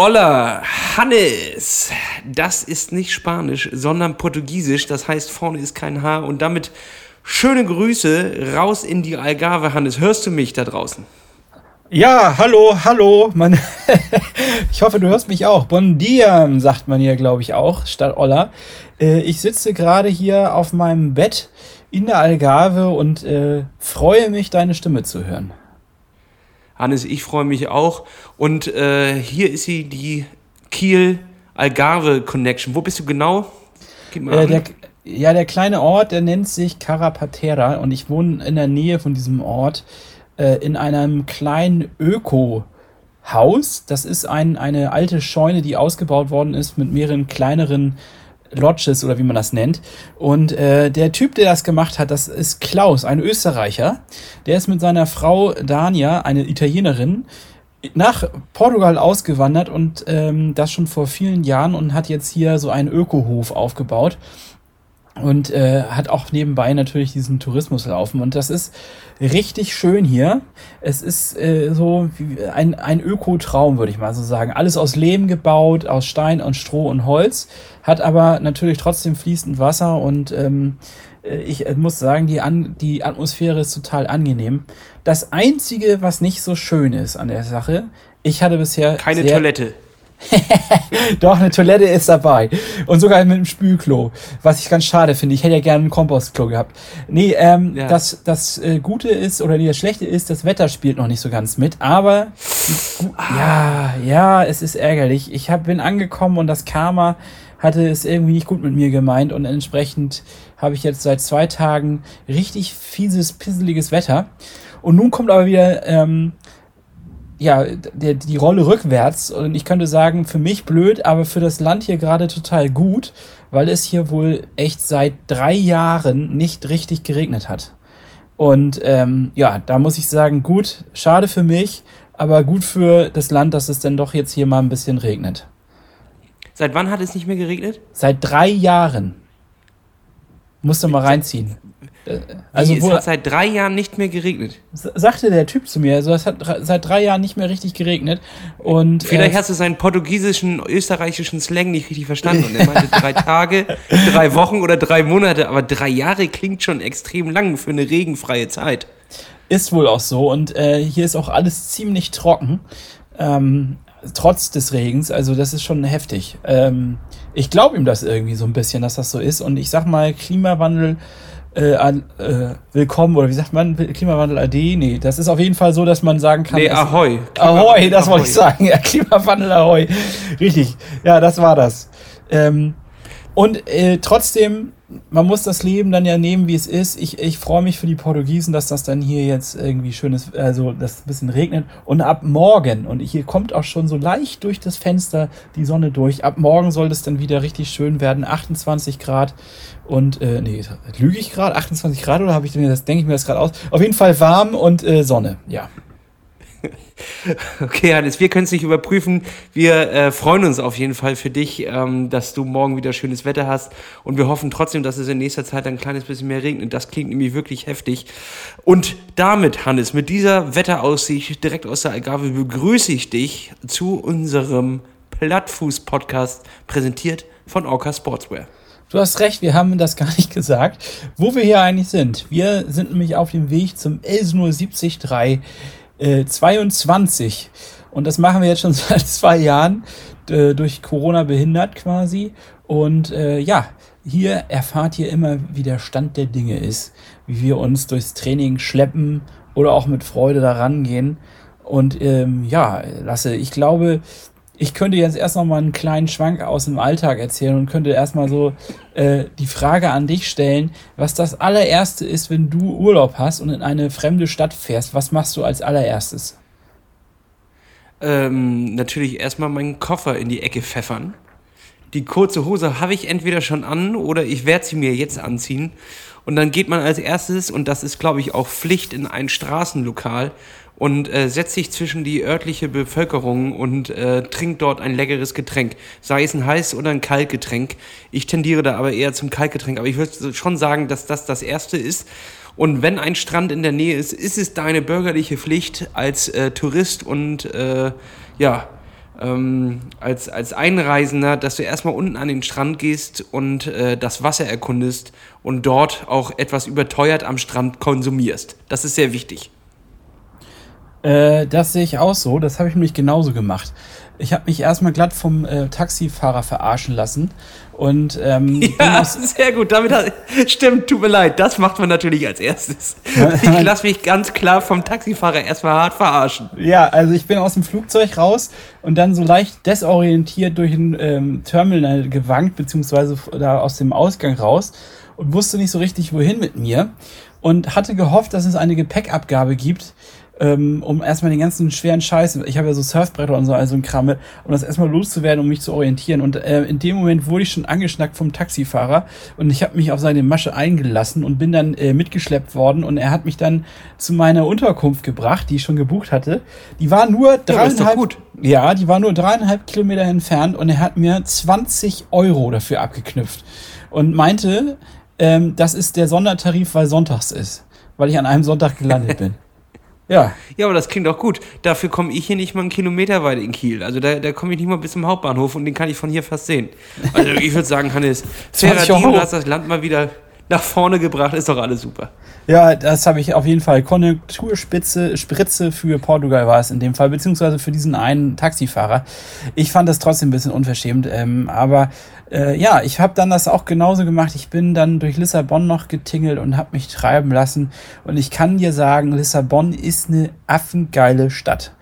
Hola, Hannes. Das ist nicht Spanisch, sondern Portugiesisch. Das heißt, vorne ist kein H. Und damit schöne Grüße raus in die Algarve, Hannes. Hörst du mich da draußen? Ja, hallo, hallo. Man ich hoffe, du hörst mich auch. Bon dia, sagt man hier, glaube ich, auch, statt Olla. Äh, ich sitze gerade hier auf meinem Bett in der Algarve und äh, freue mich, deine Stimme zu hören. Hannes, ich freue mich auch. Und äh, hier ist sie, die Kiel-Algarve-Connection. Wo bist du genau? Äh, der, ja, der kleine Ort, der nennt sich Carapatera und ich wohne in der Nähe von diesem Ort äh, in einem kleinen Öko-Haus. Das ist ein, eine alte Scheune, die ausgebaut worden ist mit mehreren kleineren Lodges oder wie man das nennt. Und äh, der Typ, der das gemacht hat, das ist Klaus, ein Österreicher. Der ist mit seiner Frau Dania, eine Italienerin, nach Portugal ausgewandert und ähm, das schon vor vielen Jahren und hat jetzt hier so einen Ökohof aufgebaut und äh, hat auch nebenbei natürlich diesen Tourismus laufen und das ist richtig schön hier. Es ist äh, so wie ein, ein Ökotraum, würde ich mal so sagen. Alles aus Lehm gebaut, aus Stein und Stroh und Holz, hat aber natürlich trotzdem fließend Wasser und ähm, äh, ich äh, muss sagen, die, An die Atmosphäre ist total angenehm. Das Einzige, was nicht so schön ist an der Sache, ich hatte bisher. Keine Toilette. Doch, eine Toilette ist dabei. Und sogar mit einem Spülklo. Was ich ganz schade finde. Ich hätte ja gerne ein Kompostklo gehabt. Nee, ähm, ja. das, das äh, Gute ist, oder nee, das Schlechte ist, das Wetter spielt noch nicht so ganz mit. Aber ja, ja, es ist ärgerlich. Ich hab, bin angekommen und das Karma hatte es irgendwie nicht gut mit mir gemeint. Und entsprechend habe ich jetzt seit zwei Tagen richtig fieses, pisseliges Wetter. Und nun kommt aber wieder ähm, ja, der, die Rolle rückwärts. Und ich könnte sagen, für mich blöd, aber für das Land hier gerade total gut, weil es hier wohl echt seit drei Jahren nicht richtig geregnet hat. Und ähm, ja, da muss ich sagen, gut, schade für mich, aber gut für das Land, dass es dann doch jetzt hier mal ein bisschen regnet. Seit wann hat es nicht mehr geregnet? Seit drei Jahren. Musst du mal reinziehen. Äh, also Wie, es hat seit drei Jahren nicht mehr geregnet. Sagte der Typ zu mir. Also es hat seit drei Jahren nicht mehr richtig geregnet. Und Vielleicht äh, hast du seinen portugiesischen, österreichischen Slang nicht richtig verstanden. Und er meinte drei Tage, drei Wochen oder drei Monate. Aber drei Jahre klingt schon extrem lang für eine regenfreie Zeit. Ist wohl auch so. Und äh, hier ist auch alles ziemlich trocken. Ähm, trotz des Regens. Also das ist schon heftig. Ähm, ich glaube ihm das irgendwie so ein bisschen, dass das so ist. Und ich sag mal, Klimawandel äh, äh, willkommen oder wie sagt man, Klimawandel AD? Nee, das ist auf jeden Fall so, dass man sagen kann. Nee, Ahoi. Ahoi, das wollte ich sagen. Ja, Klimawandel Ahoi. Richtig. Ja, das war das. Ähm, und äh, trotzdem, man muss das Leben dann ja nehmen, wie es ist. Ich, ich freue mich für die Portugiesen, dass das dann hier jetzt irgendwie schön ist, also dass ein bisschen regnet. Und ab morgen, und hier kommt auch schon so leicht durch das Fenster die Sonne durch, ab morgen soll es dann wieder richtig schön werden. 28 Grad und, äh, nee, lüge ich gerade? 28 Grad oder habe ich denn das, denke ich mir das gerade aus? Auf jeden Fall warm und äh, Sonne, ja. Okay, Hannes, wir können es nicht überprüfen. Wir äh, freuen uns auf jeden Fall für dich, ähm, dass du morgen wieder schönes Wetter hast. Und wir hoffen trotzdem, dass es in nächster Zeit ein kleines bisschen mehr regnet. Das klingt nämlich wirklich heftig. Und damit, Hannes, mit dieser Wetteraussicht direkt aus der Algarve begrüße ich dich zu unserem Plattfuß-Podcast, präsentiert von Orca Sportswear. Du hast recht, wir haben das gar nicht gesagt, wo wir hier eigentlich sind. Wir sind nämlich auf dem Weg zum Elsnur 73 äh, 22. Und das machen wir jetzt schon seit zwei Jahren, äh, durch Corona behindert quasi. Und äh, ja, hier erfahrt ihr immer, wie der Stand der Dinge ist, wie wir uns durchs Training schleppen oder auch mit Freude daran gehen. Und ähm, ja, Lasse, ich glaube, ich könnte jetzt erst noch mal einen kleinen Schwank aus dem Alltag erzählen und könnte erstmal so äh, die Frage an dich stellen, was das allererste ist, wenn du Urlaub hast und in eine fremde Stadt fährst. Was machst du als allererstes? Ähm, natürlich erstmal meinen Koffer in die Ecke pfeffern. Die kurze Hose habe ich entweder schon an oder ich werde sie mir jetzt anziehen. Und dann geht man als erstes, und das ist, glaube ich, auch Pflicht, in ein Straßenlokal und äh, setzt sich zwischen die örtliche Bevölkerung und äh, trinkt dort ein leckeres Getränk. Sei es ein heiß oder ein Kaltgetränk. Ich tendiere da aber eher zum Kaltgetränk. Aber ich würde schon sagen, dass das das Erste ist. Und wenn ein Strand in der Nähe ist, ist es deine bürgerliche Pflicht als äh, Tourist und äh, ja, ähm, als, als Einreisender, dass du erstmal unten an den Strand gehst und äh, das Wasser erkundest und dort auch etwas überteuert am Strand konsumierst. Das ist sehr wichtig. Äh, das sehe ich auch so. Das habe ich nämlich genauso gemacht. Ich habe mich erstmal glatt vom äh, Taxifahrer verarschen lassen. Und ähm, ja, sehr gut. Damit hat, stimmt, tut mir leid. Das macht man natürlich als erstes. Ich lasse mich ganz klar vom Taxifahrer erstmal hart verarschen. Ja, also ich bin aus dem Flugzeug raus und dann so leicht desorientiert durch ein ähm, Terminal gewankt, beziehungsweise da aus dem Ausgang raus und wusste nicht so richtig, wohin mit mir. Und hatte gehofft, dass es eine Gepäckabgabe gibt, ähm, um erstmal den ganzen schweren Scheiß, ich habe ja so Surfbretter und so, also ein Kramme, um das erstmal loszuwerden, um mich zu orientieren. Und äh, in dem Moment wurde ich schon angeschnackt vom Taxifahrer und ich habe mich auf seine Masche eingelassen und bin dann äh, mitgeschleppt worden und er hat mich dann zu meiner Unterkunft gebracht, die ich schon gebucht hatte. Die war nur dreieinhalb, ja, ja, die war nur dreieinhalb Kilometer entfernt und er hat mir 20 Euro dafür abgeknüpft und meinte, ähm, das ist der Sondertarif, weil sonntags ist, weil ich an einem Sonntag gelandet bin. Ja. Ja, aber das klingt auch gut. Dafür komme ich hier nicht mal einen Kilometer weit in Kiel. Also da, da komme ich nicht mal bis zum Hauptbahnhof und den kann ich von hier fast sehen. Also ich würde sagen, Hannes, fairer Deal, hast das Land mal wieder nach vorne gebracht, ist doch alles super. Ja, das habe ich auf jeden Fall. Konjunkturspitze, Spritze für Portugal war es in dem Fall, beziehungsweise für diesen einen Taxifahrer. Ich fand das trotzdem ein bisschen unverschämt, ähm, aber äh, ja, ich habe dann das auch genauso gemacht. Ich bin dann durch Lissabon noch getingelt und habe mich treiben lassen. Und ich kann dir sagen, Lissabon ist eine affengeile Stadt.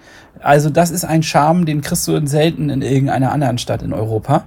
Also das ist ein Charme, den kriegst du selten in irgendeiner anderen Stadt in Europa.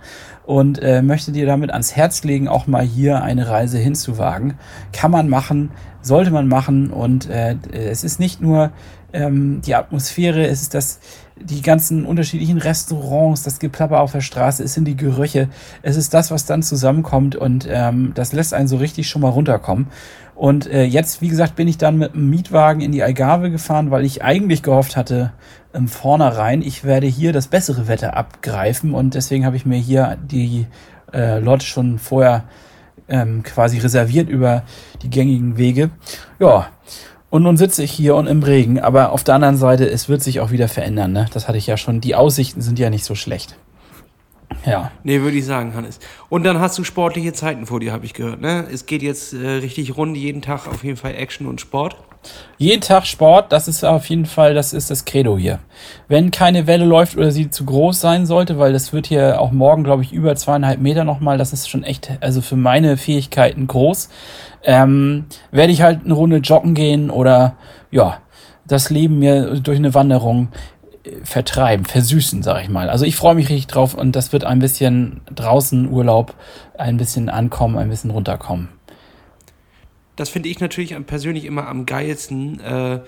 Und äh, möchte dir damit ans Herz legen, auch mal hier eine Reise hinzuwagen. Kann man machen, sollte man machen. Und äh, es ist nicht nur ähm, die Atmosphäre, es ist das die ganzen unterschiedlichen Restaurants, das Geplapper auf der Straße, es sind die Gerüche, es ist das, was dann zusammenkommt und ähm, das lässt einen so richtig schon mal runterkommen. Und äh, jetzt, wie gesagt, bin ich dann mit dem Mietwagen in die Algarve gefahren, weil ich eigentlich gehofft hatte, im Vornherein, ich werde hier das bessere Wetter abgreifen und deswegen habe ich mir hier die äh, Lodge schon vorher ähm, quasi reserviert über die gängigen Wege. Ja, und nun sitze ich hier und im Regen, aber auf der anderen Seite, es wird sich auch wieder verändern, ne? Das hatte ich ja schon. Die Aussichten sind ja nicht so schlecht. Ja. Nee, würde ich sagen, Hannes. Und dann hast du sportliche Zeiten vor dir, habe ich gehört, ne? Es geht jetzt äh, richtig rund, jeden Tag auf jeden Fall Action und Sport. Jeden Tag Sport, das ist auf jeden Fall, das ist das Credo hier. Wenn keine Welle läuft oder sie zu groß sein sollte, weil das wird hier auch morgen, glaube ich, über zweieinhalb Meter nochmal, das ist schon echt, also für meine Fähigkeiten groß ähm, werde ich halt eine Runde joggen gehen oder ja, das Leben mir durch eine Wanderung äh, vertreiben, versüßen, sag ich mal. Also ich freue mich richtig drauf und das wird ein bisschen draußen Urlaub, ein bisschen ankommen, ein bisschen runterkommen. Das finde ich natürlich persönlich immer am geilsten. Äh,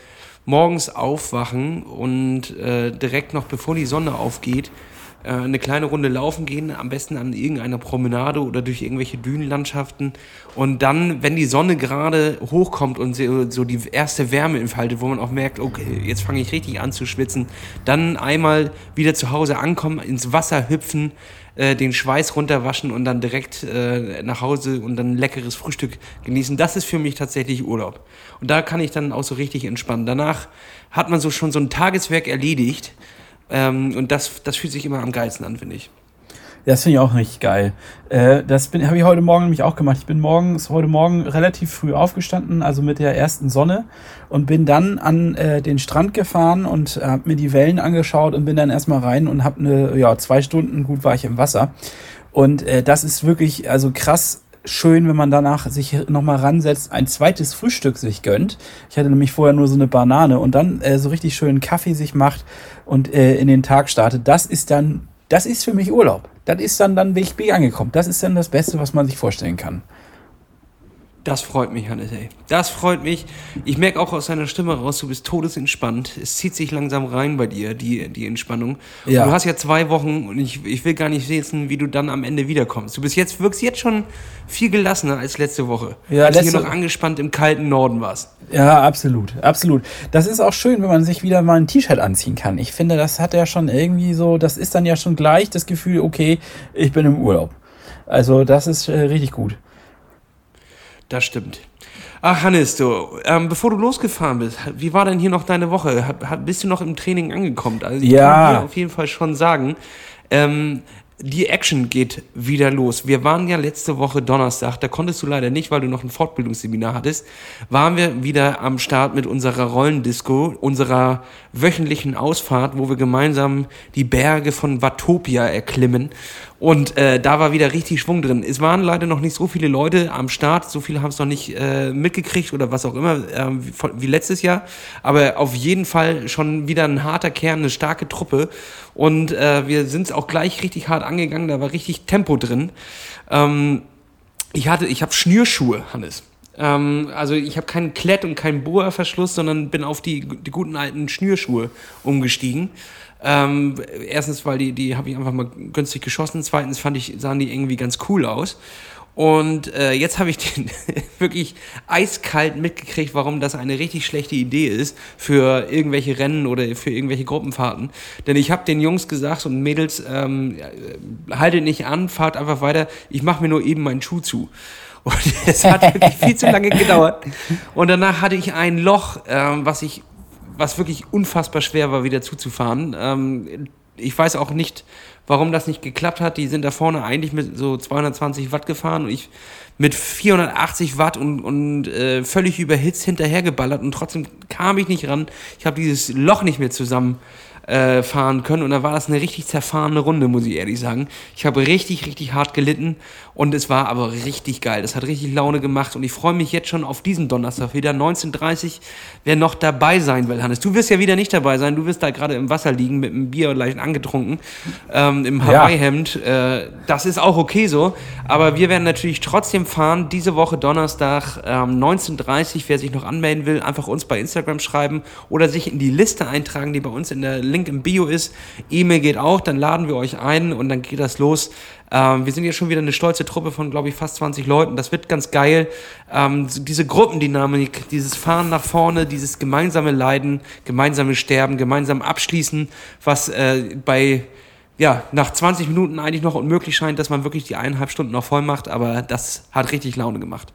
morgens aufwachen und äh, direkt noch bevor die Sonne aufgeht, eine kleine Runde laufen gehen, am besten an irgendeiner Promenade oder durch irgendwelche Dünenlandschaften. Und dann, wenn die Sonne gerade hochkommt und so die erste Wärme entfaltet, wo man auch merkt, okay, jetzt fange ich richtig an zu schwitzen, dann einmal wieder zu Hause ankommen, ins Wasser hüpfen, äh, den Schweiß runterwaschen und dann direkt äh, nach Hause und dann leckeres Frühstück genießen. Das ist für mich tatsächlich Urlaub. Und da kann ich dann auch so richtig entspannen. Danach hat man so schon so ein Tageswerk erledigt ähm, und das, das fühlt sich immer am geilsten an, finde ich. Das finde ich auch richtig geil. Äh, das habe ich heute Morgen nämlich auch gemacht. Ich bin morgens, heute Morgen relativ früh aufgestanden, also mit der ersten Sonne und bin dann an äh, den Strand gefahren und habe mir die Wellen angeschaut und bin dann erstmal rein und habe eine, ja, zwei Stunden gut war ich im Wasser. Und äh, das ist wirklich, also krass schön, wenn man danach sich nochmal ransetzt, ein zweites Frühstück sich gönnt. Ich hatte nämlich vorher nur so eine Banane und dann äh, so richtig schön Kaffee sich macht und äh, in den Tag startet. Das ist dann, das ist für mich Urlaub. Das ist dann, dann bin ich angekommen. Das ist dann das Beste, was man sich vorstellen kann. Das freut mich, Hannes, ey. Das freut mich. Ich merke auch aus deiner Stimme raus, du bist todesentspannt. Es zieht sich langsam rein bei dir, die, die Entspannung. Ja. du hast ja zwei Wochen und ich, ich will gar nicht wissen, wie du dann am Ende wiederkommst. Du bist jetzt, wirkst jetzt schon viel gelassener als letzte Woche. Ja, als letzte... du hier noch angespannt im kalten Norden warst. Ja, absolut, absolut. Das ist auch schön, wenn man sich wieder mal ein T-Shirt anziehen kann. Ich finde, das hat ja schon irgendwie so, das ist dann ja schon gleich das Gefühl, okay, ich bin im Urlaub. Also das ist äh, richtig gut. Das stimmt. Ach, Hannes, du, ähm, bevor du losgefahren bist, wie war denn hier noch deine Woche? Hab, bist du noch im Training angekommen? Also ich ja. kann dir auf jeden Fall schon sagen, ähm, die Action geht wieder los. Wir waren ja letzte Woche Donnerstag, da konntest du leider nicht, weil du noch ein Fortbildungsseminar hattest, waren wir wieder am Start mit unserer Rollendisco, unserer wöchentlichen Ausfahrt, wo wir gemeinsam die Berge von Watopia erklimmen. Und äh, da war wieder richtig Schwung drin. Es waren leider noch nicht so viele Leute am Start, so viele haben es noch nicht äh, mitgekriegt oder was auch immer, äh, wie, wie letztes Jahr. Aber auf jeden Fall schon wieder ein harter Kern, eine starke Truppe. Und äh, wir sind es auch gleich richtig hart angegangen, da war richtig Tempo drin. Ähm, ich hatte, ich habe Schnürschuhe, Hannes. Ähm, also ich habe keinen Klett und keinen Bohrverschluss, sondern bin auf die, die guten alten Schnürschuhe umgestiegen. Ähm, erstens, weil die, die habe ich einfach mal günstig geschossen. Zweitens fand ich, sahen die irgendwie ganz cool aus. Und äh, jetzt habe ich den wirklich eiskalt mitgekriegt, warum das eine richtig schlechte Idee ist für irgendwelche Rennen oder für irgendwelche Gruppenfahrten. Denn ich habe den Jungs gesagt und Mädels, ähm, haltet nicht an, fahrt einfach weiter. Ich mache mir nur eben meinen Schuh zu. Und es hat wirklich viel zu lange gedauert. Und danach hatte ich ein Loch, ähm, was ich was wirklich unfassbar schwer war, wieder zuzufahren. Ähm, ich weiß auch nicht, warum das nicht geklappt hat. Die sind da vorne eigentlich mit so 220 Watt gefahren und ich mit 480 Watt und, und äh, völlig überhitzt hinterhergeballert und trotzdem kam ich nicht ran. Ich habe dieses Loch nicht mehr zusammen äh, fahren können. Und da war das eine richtig zerfahrene Runde, muss ich ehrlich sagen. Ich habe richtig, richtig hart gelitten und es war aber richtig geil. Das hat richtig Laune gemacht und ich freue mich jetzt schon auf diesen Donnerstag wieder. 19.30 wer noch dabei sein will, Hannes. Du wirst ja wieder nicht dabei sein. Du wirst da gerade im Wasser liegen mit einem Bier leicht angetrunken, ähm, im Hawaii-Hemd. Ja. Äh, das ist auch okay so. Aber wir werden natürlich trotzdem fahren. Diese Woche Donnerstag ähm, 19.30 Wer sich noch anmelden will, einfach uns bei Instagram schreiben oder sich in die Liste eintragen, die bei uns in der Link im Bio ist. E-Mail geht auch, dann laden wir euch ein und dann geht das los. Ähm, wir sind jetzt schon wieder eine stolze Truppe von, glaube ich, fast 20 Leuten. Das wird ganz geil. Ähm, diese Gruppendynamik, dieses Fahren nach vorne, dieses gemeinsame Leiden, gemeinsame Sterben, gemeinsam Abschließen, was äh, bei ja, nach 20 Minuten eigentlich noch unmöglich scheint, dass man wirklich die eineinhalb Stunden noch voll macht, aber das hat richtig Laune gemacht.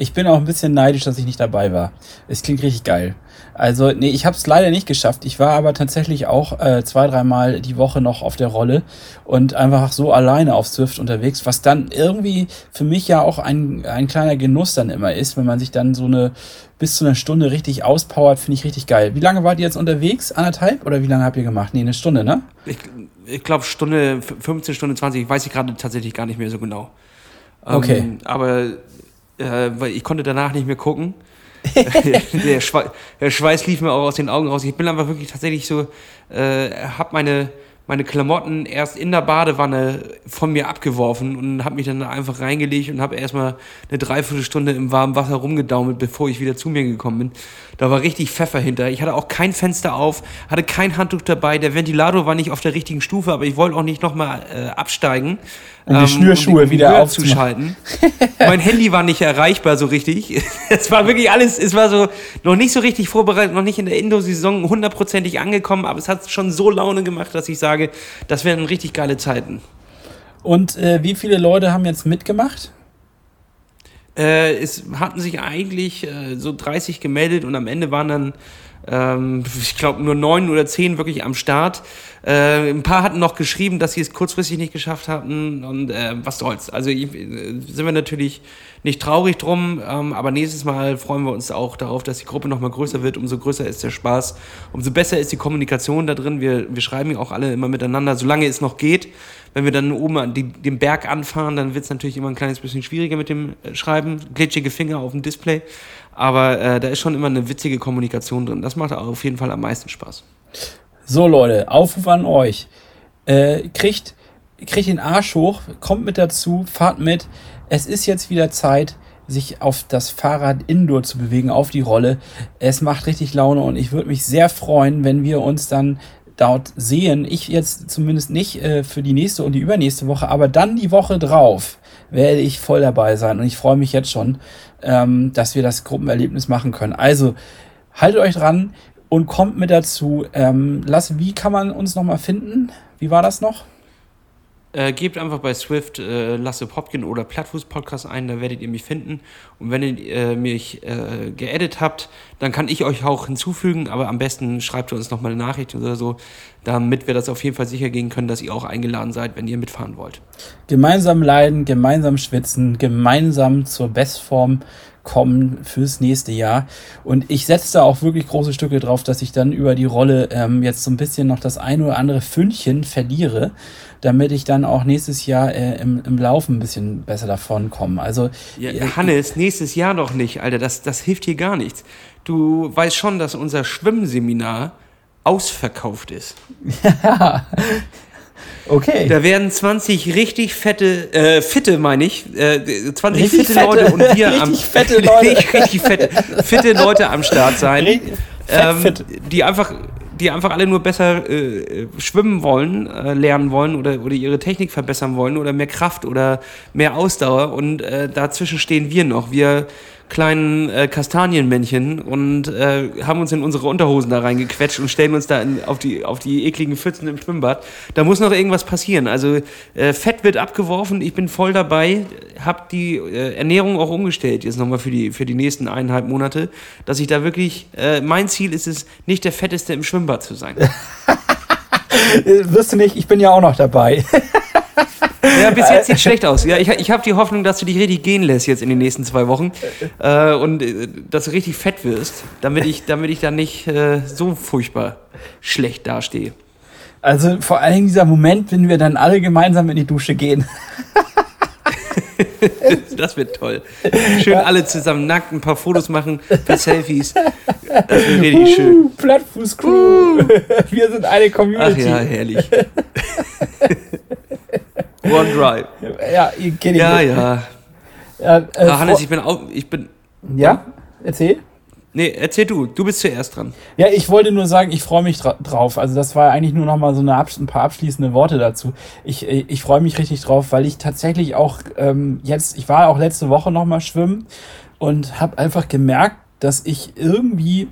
Ich bin auch ein bisschen neidisch, dass ich nicht dabei war. Es klingt richtig geil. Also, nee, ich habe es leider nicht geschafft. Ich war aber tatsächlich auch äh, zwei, dreimal die Woche noch auf der Rolle und einfach so alleine auf Swift unterwegs, was dann irgendwie für mich ja auch ein, ein kleiner Genuss dann immer ist, wenn man sich dann so eine bis zu einer Stunde richtig auspowert, finde ich richtig geil. Wie lange wart ihr jetzt unterwegs? Anderthalb? Oder wie lange habt ihr gemacht? Nee, eine Stunde, ne? Ich, ich glaube Stunde, 15 Stunden 20, weiß ich gerade tatsächlich gar nicht mehr so genau. Okay. Ähm, aber äh, weil ich konnte danach nicht mehr gucken. der, Schwe der, Schweiß lief mir auch aus den Augen raus. Ich bin einfach wirklich tatsächlich so, äh, hab meine, meine Klamotten erst in der Badewanne von mir abgeworfen und habe mich dann einfach reingelegt und habe erstmal eine Dreiviertelstunde im warmen Wasser rumgedaumelt, bevor ich wieder zu mir gekommen bin. Da war richtig Pfeffer hinter. Ich hatte auch kein Fenster auf, hatte kein Handtuch dabei. Der Ventilator war nicht auf der richtigen Stufe, aber ich wollte auch nicht nochmal äh, absteigen. Um die ähm, Schnürschuhe um wieder aufzuschalten. mein Handy war nicht erreichbar so richtig. es war wirklich alles, es war so noch nicht so richtig vorbereitet, noch nicht in der Indo-Saison hundertprozentig angekommen, aber es hat schon so Laune gemacht, dass ich sage, das wären richtig geile Zeiten. Und äh, wie viele Leute haben jetzt mitgemacht? Äh, es hatten sich eigentlich äh, so 30 gemeldet und am Ende waren dann, ähm, ich glaube, nur neun oder zehn wirklich am Start. Äh, ein paar hatten noch geschrieben, dass sie es kurzfristig nicht geschafft hatten und äh, was soll's. Also ich, äh, sind wir natürlich nicht traurig drum, ähm, aber nächstes Mal freuen wir uns auch darauf, dass die Gruppe nochmal größer wird. Umso größer ist der Spaß, umso besser ist die Kommunikation da drin. Wir, wir schreiben ja auch alle immer miteinander, solange es noch geht. Wenn wir dann oben die, den Berg anfahren, dann wird es natürlich immer ein kleines bisschen schwieriger mit dem äh, Schreiben. Glitschige Finger auf dem Display. Aber äh, da ist schon immer eine witzige Kommunikation drin. Das macht auf jeden Fall am meisten Spaß. So, Leute, Aufruf an euch. Äh, kriegt, kriegt den Arsch hoch, kommt mit dazu, fahrt mit es ist jetzt wieder Zeit, sich auf das Fahrrad Indoor zu bewegen, auf die Rolle. Es macht richtig Laune und ich würde mich sehr freuen, wenn wir uns dann dort sehen. Ich jetzt zumindest nicht äh, für die nächste und die übernächste Woche, aber dann die Woche drauf werde ich voll dabei sein und ich freue mich jetzt schon, ähm, dass wir das Gruppenerlebnis machen können. Also haltet euch dran und kommt mit dazu. Ähm, Lass, wie kann man uns nochmal finden? Wie war das noch? Äh, gebt einfach bei Swift äh, Lasse Popkin oder Plattfuß Podcast ein, da werdet ihr mich finden. Und wenn ihr äh, mich äh, geedit habt, dann kann ich euch auch hinzufügen, aber am besten schreibt ihr uns nochmal eine Nachricht oder so, damit wir das auf jeden Fall sicher gehen können, dass ihr auch eingeladen seid, wenn ihr mitfahren wollt. Gemeinsam leiden, gemeinsam schwitzen, gemeinsam zur Bestform kommen fürs nächste Jahr. Und ich setze da auch wirklich große Stücke drauf, dass ich dann über die Rolle ähm, jetzt so ein bisschen noch das ein oder andere Fündchen verliere, damit ich dann auch nächstes Jahr äh, im, im Laufen ein bisschen besser davon komme. Also ja, äh, Hannes, nächstes Jahr noch nicht, Alter, das, das hilft hier gar nichts. Du weißt schon, dass unser Schwimmseminar ausverkauft ist. Ja, Okay. Da werden 20 richtig fette, äh, fitte meine ich, äh, 20 richtig fitte, fette. Leute und wir richtig am fette Leute. richtig, richtig fette, fitte Leute am Start sein, ähm, die einfach die einfach alle nur besser äh, schwimmen wollen, äh, lernen wollen oder, oder ihre Technik verbessern wollen oder mehr Kraft oder mehr Ausdauer und äh, dazwischen stehen wir noch. Wir kleinen äh, Kastanienmännchen und äh, haben uns in unsere Unterhosen da reingequetscht und stellen uns da in, auf, die, auf die ekligen Pfützen im Schwimmbad. Da muss noch irgendwas passieren. Also äh, Fett wird abgeworfen, ich bin voll dabei, habe die äh, Ernährung auch umgestellt jetzt nochmal für die, für die nächsten eineinhalb Monate, dass ich da wirklich, äh, mein Ziel ist es, nicht der Fetteste im Schwimmbad zu sein. Wirst du nicht, ich bin ja auch noch dabei. Ja, bis jetzt sieht schlecht aus. Ja, ich, ich habe die Hoffnung, dass du dich richtig gehen lässt jetzt in den nächsten zwei Wochen äh, und äh, dass du richtig fett wirst, damit ich, damit ich dann nicht äh, so furchtbar schlecht dastehe. Also vor allem dieser Moment, wenn wir dann alle gemeinsam in die Dusche gehen. das wird toll. Schön alle zusammen nackt, ein paar Fotos machen, ein paar Selfies. Das wird richtig schön. Plattfuß-Crew. Wir sind eine Community. Ach ja, herrlich. One Drive. Ja, ihr kennt ihn. Ja, ja. ja äh, ah, Hannes, ich bin auch. Ich bin. Ja? Erzähl. Nee, erzähl du. Du bist zuerst dran. Ja, ich wollte nur sagen, ich freue mich drauf. Also das war eigentlich nur noch mal so eine ein paar abschließende Worte dazu. Ich, äh, ich freue mich richtig drauf, weil ich tatsächlich auch ähm, jetzt, ich war auch letzte Woche noch mal schwimmen und habe einfach gemerkt, dass ich irgendwie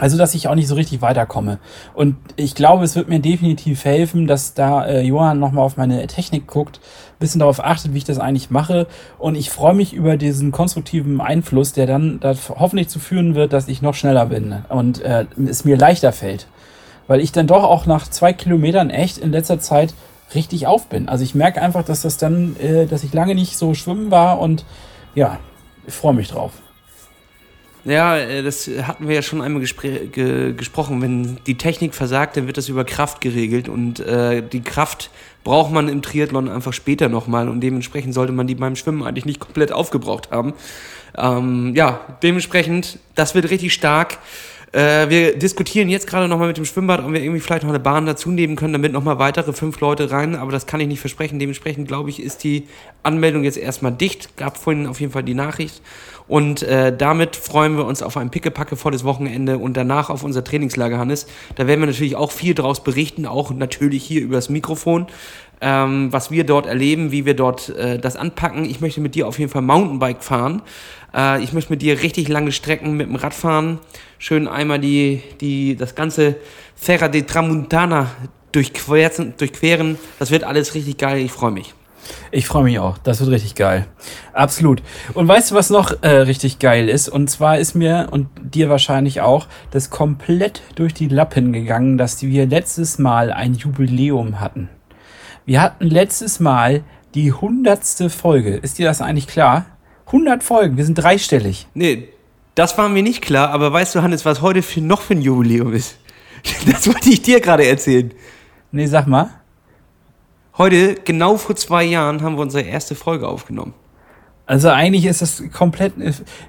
also, dass ich auch nicht so richtig weiterkomme. Und ich glaube, es wird mir definitiv helfen, dass da äh, Johann nochmal auf meine Technik guckt, bisschen darauf achtet, wie ich das eigentlich mache. Und ich freue mich über diesen konstruktiven Einfluss, der dann hoffentlich zu führen wird, dass ich noch schneller bin und äh, es mir leichter fällt. Weil ich dann doch auch nach zwei Kilometern echt in letzter Zeit richtig auf bin. Also ich merke einfach, dass das dann, äh, dass ich lange nicht so schwimmen war und ja, ich freue mich drauf. Ja, äh, das hatten wir ja schon einmal ge gesprochen. Wenn die Technik versagt, dann wird das über Kraft geregelt und äh, die Kraft braucht man im Triathlon einfach später nochmal und dementsprechend sollte man die beim Schwimmen eigentlich nicht komplett aufgebraucht haben. Ähm, ja, dementsprechend, das wird richtig stark. Äh, wir diskutieren jetzt gerade nochmal mit dem Schwimmbad, ob wir irgendwie vielleicht noch eine Bahn dazu nehmen können, damit nochmal weitere fünf Leute rein, aber das kann ich nicht versprechen. Dementsprechend glaube ich, ist die Anmeldung jetzt erstmal dicht. Gab vorhin auf jeden Fall die Nachricht. Und äh, damit freuen wir uns auf ein pickepacke volles Wochenende und danach auf unser Trainingslager, Hannes. Da werden wir natürlich auch viel draus berichten, auch natürlich hier übers Mikrofon, ähm, was wir dort erleben, wie wir dort äh, das anpacken. Ich möchte mit dir auf jeden Fall Mountainbike fahren. Äh, ich möchte mit dir richtig lange Strecken mit dem Rad fahren. Schön einmal die, die, das ganze Ferra de Tramuntana durchqueren, durchqueren. Das wird alles richtig geil. Ich freue mich. Ich freue mich auch. Das wird richtig geil. Absolut. Und weißt du, was noch äh, richtig geil ist? Und zwar ist mir und dir wahrscheinlich auch das komplett durch die Lappen gegangen, dass wir letztes Mal ein Jubiläum hatten. Wir hatten letztes Mal die hundertste Folge. Ist dir das eigentlich klar? 100 Folgen. Wir sind dreistellig. Nee, das war mir nicht klar. Aber weißt du, Hannes, was heute für noch für ein Jubiläum ist? Das wollte ich dir gerade erzählen. Nee, sag mal. Heute, genau vor zwei Jahren, haben wir unsere erste Folge aufgenommen. Also eigentlich ist das komplett.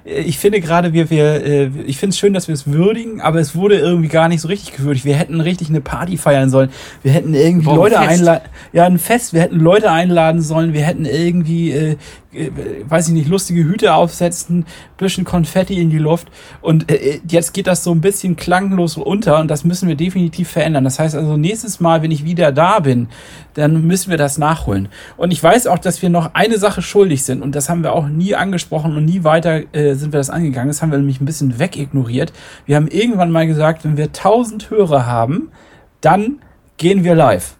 Ich finde gerade, wir, wir, äh, ich finde es schön, dass wir es würdigen, aber es wurde irgendwie gar nicht so richtig gewürdigt. Wir hätten richtig eine Party feiern sollen. Wir hätten irgendwie Warum Leute einladen. Ja, ein Fest. Wir hätten Leute einladen sollen. Wir hätten irgendwie äh, äh, weiß ich nicht, lustige Hüte aufsetzen, bisschen Konfetti in die Luft. Und äh, jetzt geht das so ein bisschen klanglos unter und das müssen wir definitiv verändern. Das heißt also, nächstes Mal, wenn ich wieder da bin, dann müssen wir das nachholen. Und ich weiß auch, dass wir noch eine Sache schuldig sind und das haben wir auch nie angesprochen und nie weiter äh, sind wir das angegangen. Das haben wir nämlich ein bisschen wegignoriert. Wir haben irgendwann mal gesagt, wenn wir 1000 Hörer haben, dann gehen wir live.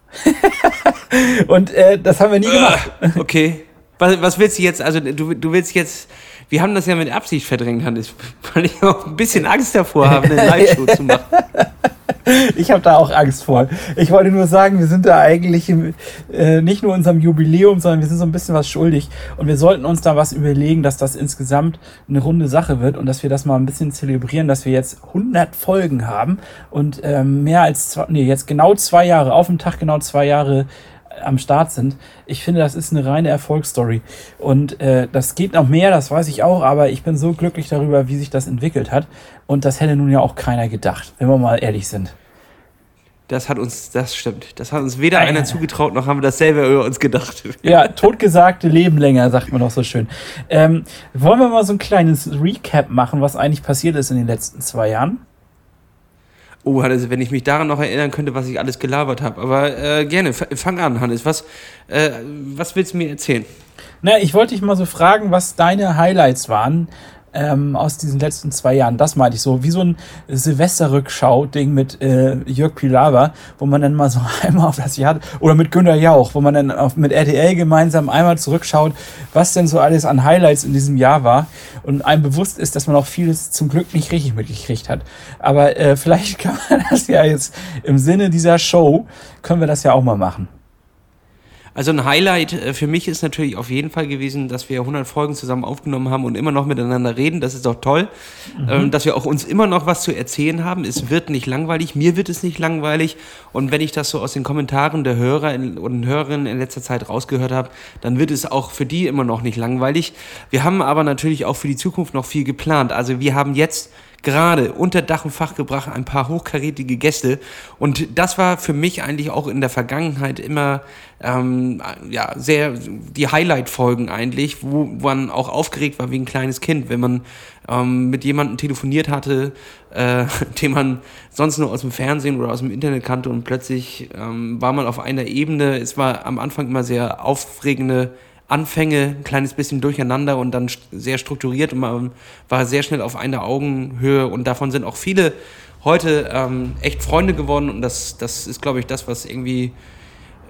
Und äh, das haben wir nie gemacht. Okay. Was, was willst du jetzt? Also, du, du willst jetzt. Wir haben das ja mit Absicht verdrängt, Hannes, weil ich auch ein bisschen Angst davor habe, eine Live-Show zu machen. Ich habe da auch Angst vor. Ich wollte nur sagen, wir sind da eigentlich im, äh, nicht nur unserem Jubiläum, sondern wir sind so ein bisschen was schuldig. Und wir sollten uns da was überlegen, dass das insgesamt eine runde Sache wird und dass wir das mal ein bisschen zelebrieren, dass wir jetzt 100 Folgen haben und ähm, mehr als zwei, nee, jetzt genau zwei Jahre, auf dem Tag genau zwei Jahre am Start sind. Ich finde, das ist eine reine Erfolgsstory. Und äh, das geht noch mehr, das weiß ich auch, aber ich bin so glücklich darüber, wie sich das entwickelt hat. Und das hätte nun ja auch keiner gedacht, wenn wir mal ehrlich sind. Das hat uns, das stimmt. Das hat uns weder ah, einer zugetraut, noch haben wir das selber über uns gedacht. Ja, totgesagte leben länger, sagt man doch so schön. Ähm, wollen wir mal so ein kleines Recap machen, was eigentlich passiert ist in den letzten zwei Jahren? Oh, Hannes, wenn ich mich daran noch erinnern könnte, was ich alles gelabert habe. Aber äh, gerne, fang an, Hannes. Was, äh, was willst du mir erzählen? Na, ich wollte dich mal so fragen, was deine Highlights waren ähm, aus diesen letzten zwei Jahren. Das meinte ich so, wie so ein Silvesterrückschau-Ding mit äh, Jörg Pilawa, wo man dann mal so einmal auf das Jahr, oder mit Günter Jauch, wo man dann auf, mit RTL gemeinsam einmal zurückschaut, was denn so alles an Highlights in diesem Jahr war und einem bewusst ist, dass man auch vieles zum Glück nicht richtig mitgekriegt hat. Aber äh, vielleicht kann man das ja jetzt im Sinne dieser Show, können wir das ja auch mal machen. Also ein Highlight äh, für mich ist natürlich auf jeden Fall gewesen, dass wir 100 Folgen zusammen aufgenommen haben und immer noch miteinander reden. Das ist doch toll. Mhm. Ähm, dass wir auch uns immer noch was zu erzählen haben. Es wird nicht langweilig. Mir wird es nicht langweilig. Und wenn ich das so aus den Kommentaren der Hörer und Hörerinnen in letzter Zeit rausgehört habe, dann wird es auch für die immer noch nicht langweilig. Wir haben aber natürlich auch für die Zukunft noch viel geplant. Also wir haben jetzt gerade unter Dach und Fach gebracht ein paar hochkarätige Gäste. Und das war für mich eigentlich auch in der Vergangenheit immer ähm, ja, sehr die Highlight-Folgen eigentlich, wo man auch aufgeregt war wie ein kleines Kind, wenn man ähm, mit jemandem telefoniert hatte, äh, den man sonst nur aus dem Fernsehen oder aus dem Internet kannte und plötzlich ähm, war man auf einer Ebene. Es war am Anfang immer sehr aufregende Anfänge ein kleines bisschen durcheinander und dann sehr strukturiert und man war sehr schnell auf einer Augenhöhe und davon sind auch viele heute ähm, echt Freunde geworden und das, das ist, glaube ich, das, was irgendwie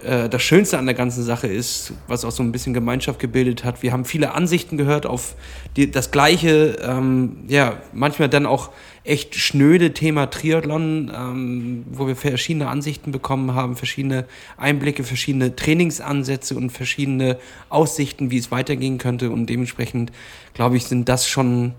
äh, das Schönste an der ganzen Sache ist, was auch so ein bisschen Gemeinschaft gebildet hat. Wir haben viele Ansichten gehört auf die, das gleiche, ähm, ja, manchmal dann auch echt schnöde Thema Triathlon, ähm, wo wir verschiedene Ansichten bekommen haben, verschiedene Einblicke, verschiedene Trainingsansätze und verschiedene Aussichten, wie es weitergehen könnte. Und dementsprechend, glaube ich, sind das schon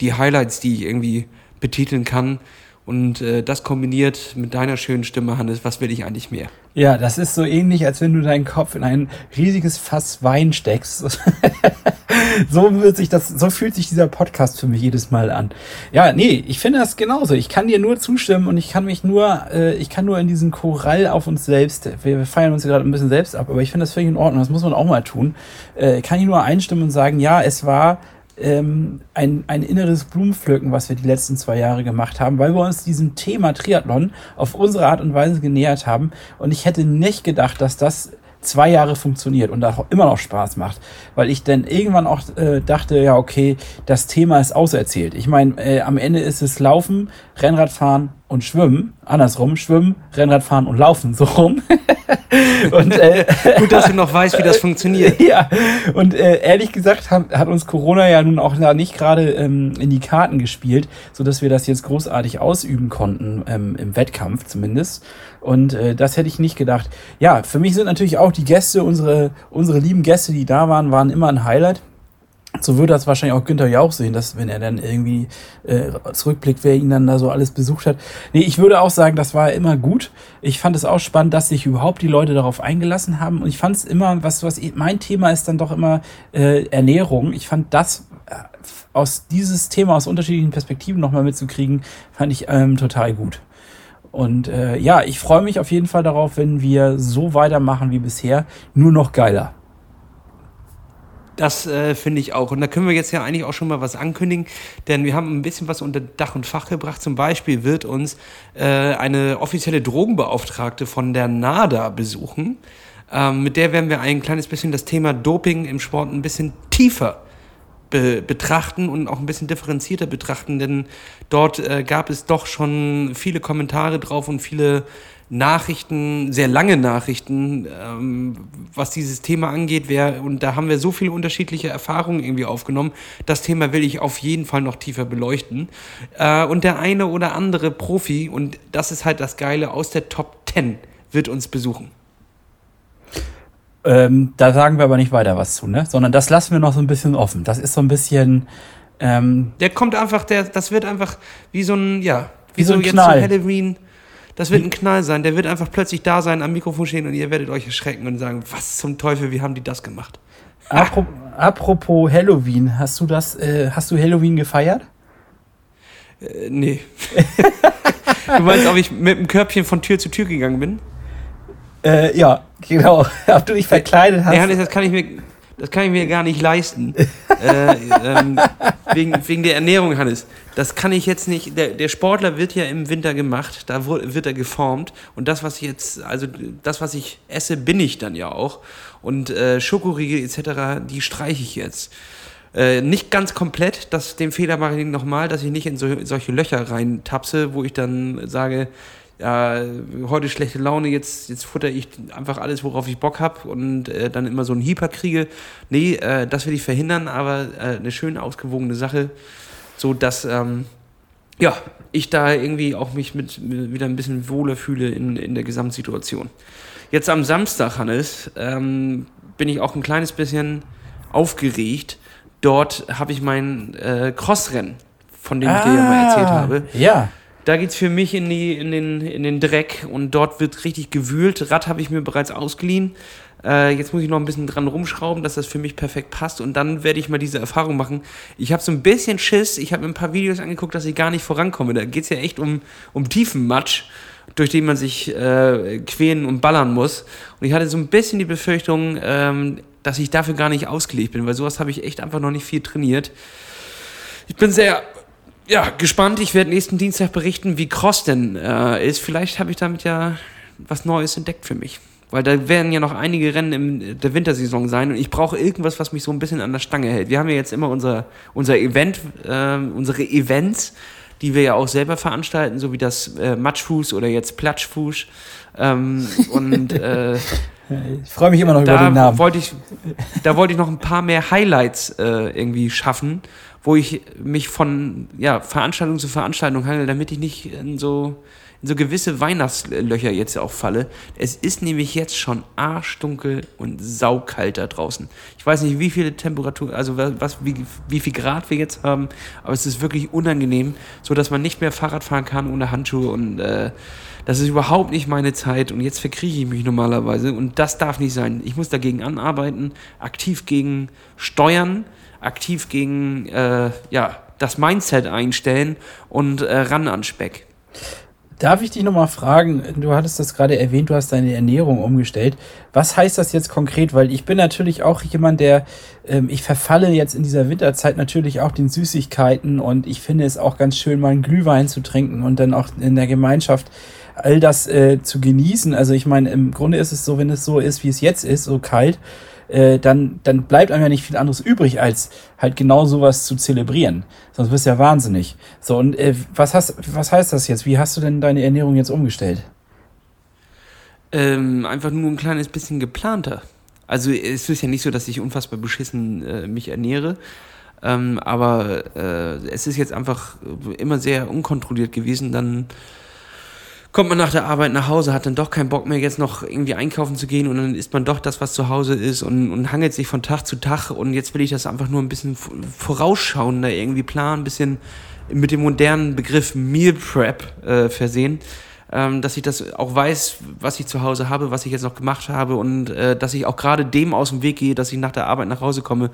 die Highlights, die ich irgendwie betiteln kann. Und äh, das kombiniert mit deiner schönen Stimme, Hannes, was will ich eigentlich mehr? Ja, das ist so ähnlich, als wenn du deinen Kopf in ein riesiges Fass Wein steckst. so wird sich das, so fühlt sich dieser Podcast für mich jedes Mal an. Ja, nee, ich finde das genauso. Ich kann dir nur zustimmen und ich kann mich nur, äh, ich kann nur in diesen Chorall auf uns selbst, wir, wir feiern uns gerade ein bisschen selbst ab, aber ich finde das völlig in Ordnung, das muss man auch mal tun. Äh, kann ich nur einstimmen und sagen, ja, es war ähm, ein, ein inneres Blumenpflücken, was wir die letzten zwei Jahre gemacht haben, weil wir uns diesem Thema Triathlon auf unsere Art und Weise genähert haben. Und ich hätte nicht gedacht, dass das zwei Jahre funktioniert und auch immer noch Spaß macht, weil ich dann irgendwann auch äh, dachte, ja okay, das Thema ist auserzählt. Ich meine, äh, am Ende ist es Laufen, Rennradfahren und Schwimmen, andersrum, Schwimmen, Rennradfahren und Laufen, so rum. und, äh, Gut, dass du noch weißt, wie das funktioniert. ja, und äh, ehrlich gesagt hat, hat uns Corona ja nun auch nicht gerade ähm, in die Karten gespielt, so dass wir das jetzt großartig ausüben konnten, ähm, im Wettkampf zumindest. Und äh, das hätte ich nicht gedacht. Ja, für mich sind natürlich auch die Gäste, unsere, unsere lieben Gäste, die da waren, waren immer ein Highlight. So würde das wahrscheinlich auch Günther Jauch sehen, dass wenn er dann irgendwie äh, zurückblickt, wer ihn dann da so alles besucht hat. Nee, ich würde auch sagen, das war immer gut. Ich fand es auch spannend, dass sich überhaupt die Leute darauf eingelassen haben. Und ich fand es immer, was, was mein Thema ist dann doch immer äh, Ernährung. Ich fand das äh, aus dieses Thema aus unterschiedlichen Perspektiven nochmal mitzukriegen, fand ich ähm, total gut. Und äh, ja, ich freue mich auf jeden Fall darauf, wenn wir so weitermachen wie bisher, nur noch geiler. Das äh, finde ich auch. Und da können wir jetzt ja eigentlich auch schon mal was ankündigen, denn wir haben ein bisschen was unter Dach und Fach gebracht. Zum Beispiel wird uns äh, eine offizielle Drogenbeauftragte von der NADA besuchen. Ähm, mit der werden wir ein kleines bisschen das Thema Doping im Sport ein bisschen tiefer be betrachten und auch ein bisschen differenzierter betrachten, denn dort äh, gab es doch schon viele Kommentare drauf und viele Nachrichten, sehr lange Nachrichten, ähm, was dieses Thema angeht. Wer, und da haben wir so viele unterschiedliche Erfahrungen irgendwie aufgenommen. Das Thema will ich auf jeden Fall noch tiefer beleuchten. Äh, und der eine oder andere Profi, und das ist halt das Geile, aus der Top 10 wird uns besuchen. Ähm, da sagen wir aber nicht weiter was zu, ne? Sondern das lassen wir noch so ein bisschen offen. Das ist so ein bisschen. Ähm, der kommt einfach, der, das wird einfach wie so ein, ja, wie, wie so, ein Knall. Halloween. Das wird ein Knall sein. Der wird einfach plötzlich da sein, am Mikrofon stehen und ihr werdet euch erschrecken und sagen, was zum Teufel, wie haben die das gemacht? Apropos, apropos Halloween, hast du das, äh, hast du Halloween gefeiert? Äh, nee. du meinst, ob ich mit dem Körbchen von Tür zu Tür gegangen bin? Äh, ja, genau. Ob du dich verkleidet hast. Ja, das kann ich mir, das kann ich mir gar nicht leisten. äh, ähm, wegen, wegen der Ernährung, Hannes. Das kann ich jetzt nicht. Der, der Sportler wird ja im Winter gemacht, da wird er geformt. Und das, was ich jetzt, also das, was ich esse, bin ich dann ja auch. Und äh, Schokoriegel etc., die streiche ich jetzt. Äh, nicht ganz komplett, das, den Fehler mache ich nochmal, dass ich nicht in so, solche Löcher reintapse, wo ich dann sage, ja, heute schlechte Laune, jetzt, jetzt futter ich einfach alles, worauf ich Bock habe und äh, dann immer so einen Hyper kriege. Nee, äh, das will ich verhindern, aber äh, eine schön ausgewogene Sache, so dass ähm, ja, ich da irgendwie auch mich mit, mit, wieder ein bisschen wohler fühle in, in der Gesamtsituation. Jetzt am Samstag, Hannes, ähm, bin ich auch ein kleines bisschen aufgeregt. Dort habe ich mein äh, Crossrennen, von dem ah, ich dir ja mal erzählt habe. Ja da geht es für mich in, die, in, den, in den Dreck und dort wird richtig gewühlt. Rad habe ich mir bereits ausgeliehen. Äh, jetzt muss ich noch ein bisschen dran rumschrauben, dass das für mich perfekt passt und dann werde ich mal diese Erfahrung machen. Ich habe so ein bisschen Schiss. Ich habe mir ein paar Videos angeguckt, dass ich gar nicht vorankomme. Da geht es ja echt um, um tiefen Matsch, durch den man sich äh, quälen und ballern muss. Und ich hatte so ein bisschen die Befürchtung, ähm, dass ich dafür gar nicht ausgelegt bin, weil sowas habe ich echt einfach noch nicht viel trainiert. Ich bin sehr ja, gespannt. Ich werde nächsten Dienstag berichten, wie Cross denn äh, ist. Vielleicht habe ich damit ja was Neues entdeckt für mich. Weil da werden ja noch einige Rennen in der Wintersaison sein und ich brauche irgendwas, was mich so ein bisschen an der Stange hält. Wir haben ja jetzt immer unser, unser Event, äh, unsere Events, die wir ja auch selber veranstalten, so wie das äh, Matschfuß oder jetzt Platschfuß. Ähm, und äh, ich freue mich immer noch über den Namen. Wollte ich, da wollte ich noch ein paar mehr Highlights äh, irgendwie schaffen wo ich mich von ja, Veranstaltung zu Veranstaltung handle, damit ich nicht in so, in so gewisse Weihnachtslöcher jetzt auch falle. Es ist nämlich jetzt schon arschdunkel und saukalt da draußen. Ich weiß nicht, wie viele Temperatur, also was, wie, wie viel Grad wir jetzt haben, aber es ist wirklich unangenehm, so dass man nicht mehr Fahrrad fahren kann ohne Handschuhe und äh, das ist überhaupt nicht meine Zeit und jetzt verkriege ich mich normalerweise und das darf nicht sein. Ich muss dagegen anarbeiten, aktiv gegen steuern aktiv gegen äh, ja, das Mindset einstellen und äh, ran an Speck. Darf ich dich nochmal fragen, du hattest das gerade erwähnt, du hast deine Ernährung umgestellt. Was heißt das jetzt konkret? Weil ich bin natürlich auch jemand, der, ähm, ich verfalle jetzt in dieser Winterzeit natürlich auch den Süßigkeiten und ich finde es auch ganz schön, mal einen Glühwein zu trinken und dann auch in der Gemeinschaft all das äh, zu genießen. Also ich meine, im Grunde ist es so, wenn es so ist, wie es jetzt ist, so kalt, äh, dann, dann bleibt einem ja nicht viel anderes übrig, als halt genau sowas zu zelebrieren. Sonst bist du ja wahnsinnig. So, und äh, was, hast, was heißt das jetzt? Wie hast du denn deine Ernährung jetzt umgestellt? Ähm, einfach nur ein kleines bisschen geplanter. Also es ist ja nicht so, dass ich unfassbar beschissen äh, mich ernähre. Ähm, aber äh, es ist jetzt einfach immer sehr unkontrolliert gewesen. Dann kommt man nach der Arbeit nach Hause, hat dann doch keinen Bock mehr, jetzt noch irgendwie einkaufen zu gehen und dann isst man doch das, was zu Hause ist und, und hangelt sich von Tag zu Tag und jetzt will ich das einfach nur ein bisschen vorausschauender irgendwie planen, ein bisschen mit dem modernen Begriff Meal Prep äh, versehen. Ähm, dass ich das auch weiß, was ich zu Hause habe, was ich jetzt noch gemacht habe und äh, dass ich auch gerade dem aus dem Weg gehe, dass ich nach der Arbeit nach Hause komme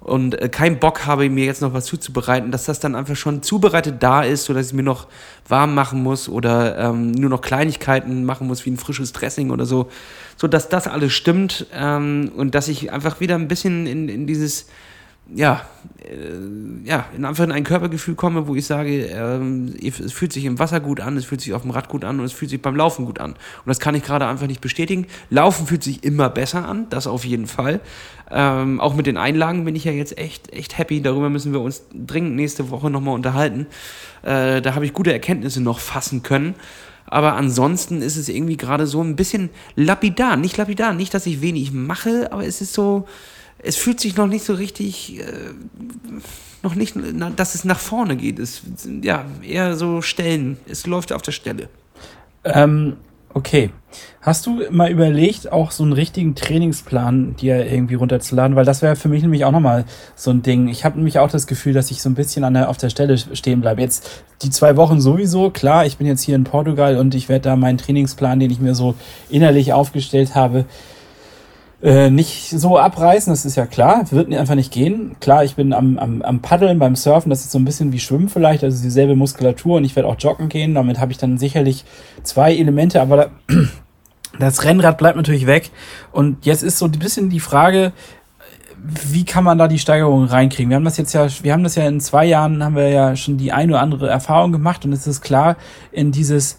und äh, keinen Bock habe, mir jetzt noch was zuzubereiten, dass das dann einfach schon zubereitet da ist, sodass ich mir noch warm machen muss oder ähm, nur noch Kleinigkeiten machen muss, wie ein frisches Dressing oder so, so dass das alles stimmt ähm, und dass ich einfach wieder ein bisschen in, in dieses ja, äh, ja, in in ein Körpergefühl komme, wo ich sage, ähm, es fühlt sich im Wasser gut an, es fühlt sich auf dem Rad gut an und es fühlt sich beim Laufen gut an. Und das kann ich gerade einfach nicht bestätigen. Laufen fühlt sich immer besser an, das auf jeden Fall. Ähm, auch mit den Einlagen bin ich ja jetzt echt, echt happy. Darüber müssen wir uns dringend nächste Woche nochmal unterhalten. Äh, da habe ich gute Erkenntnisse noch fassen können. Aber ansonsten ist es irgendwie gerade so ein bisschen lapidar. Nicht lapidar, nicht, dass ich wenig mache, aber es ist so, es fühlt sich noch nicht so richtig, äh, noch nicht, dass es nach vorne geht. Es ja eher so Stellen. Es läuft auf der Stelle. Ähm, Okay. Hast du mal überlegt, auch so einen richtigen Trainingsplan dir irgendwie runterzuladen? Weil das wäre für mich nämlich auch nochmal so ein Ding. Ich habe nämlich auch das Gefühl, dass ich so ein bisschen an der, auf der Stelle stehen bleibe. Jetzt die zwei Wochen sowieso, klar, ich bin jetzt hier in Portugal und ich werde da meinen Trainingsplan, den ich mir so innerlich aufgestellt habe, äh, nicht so abreißen, das ist ja klar, wird einfach nicht gehen. Klar, ich bin am, am, am Paddeln, beim Surfen, das ist so ein bisschen wie Schwimmen vielleicht, also dieselbe Muskulatur und ich werde auch joggen gehen, damit habe ich dann sicherlich zwei Elemente, aber da, das Rennrad bleibt natürlich weg. Und jetzt ist so ein bisschen die Frage, wie kann man da die Steigerung reinkriegen? Wir haben das jetzt ja, wir haben das ja in zwei Jahren, haben wir ja schon die eine oder andere Erfahrung gemacht und es ist klar, in dieses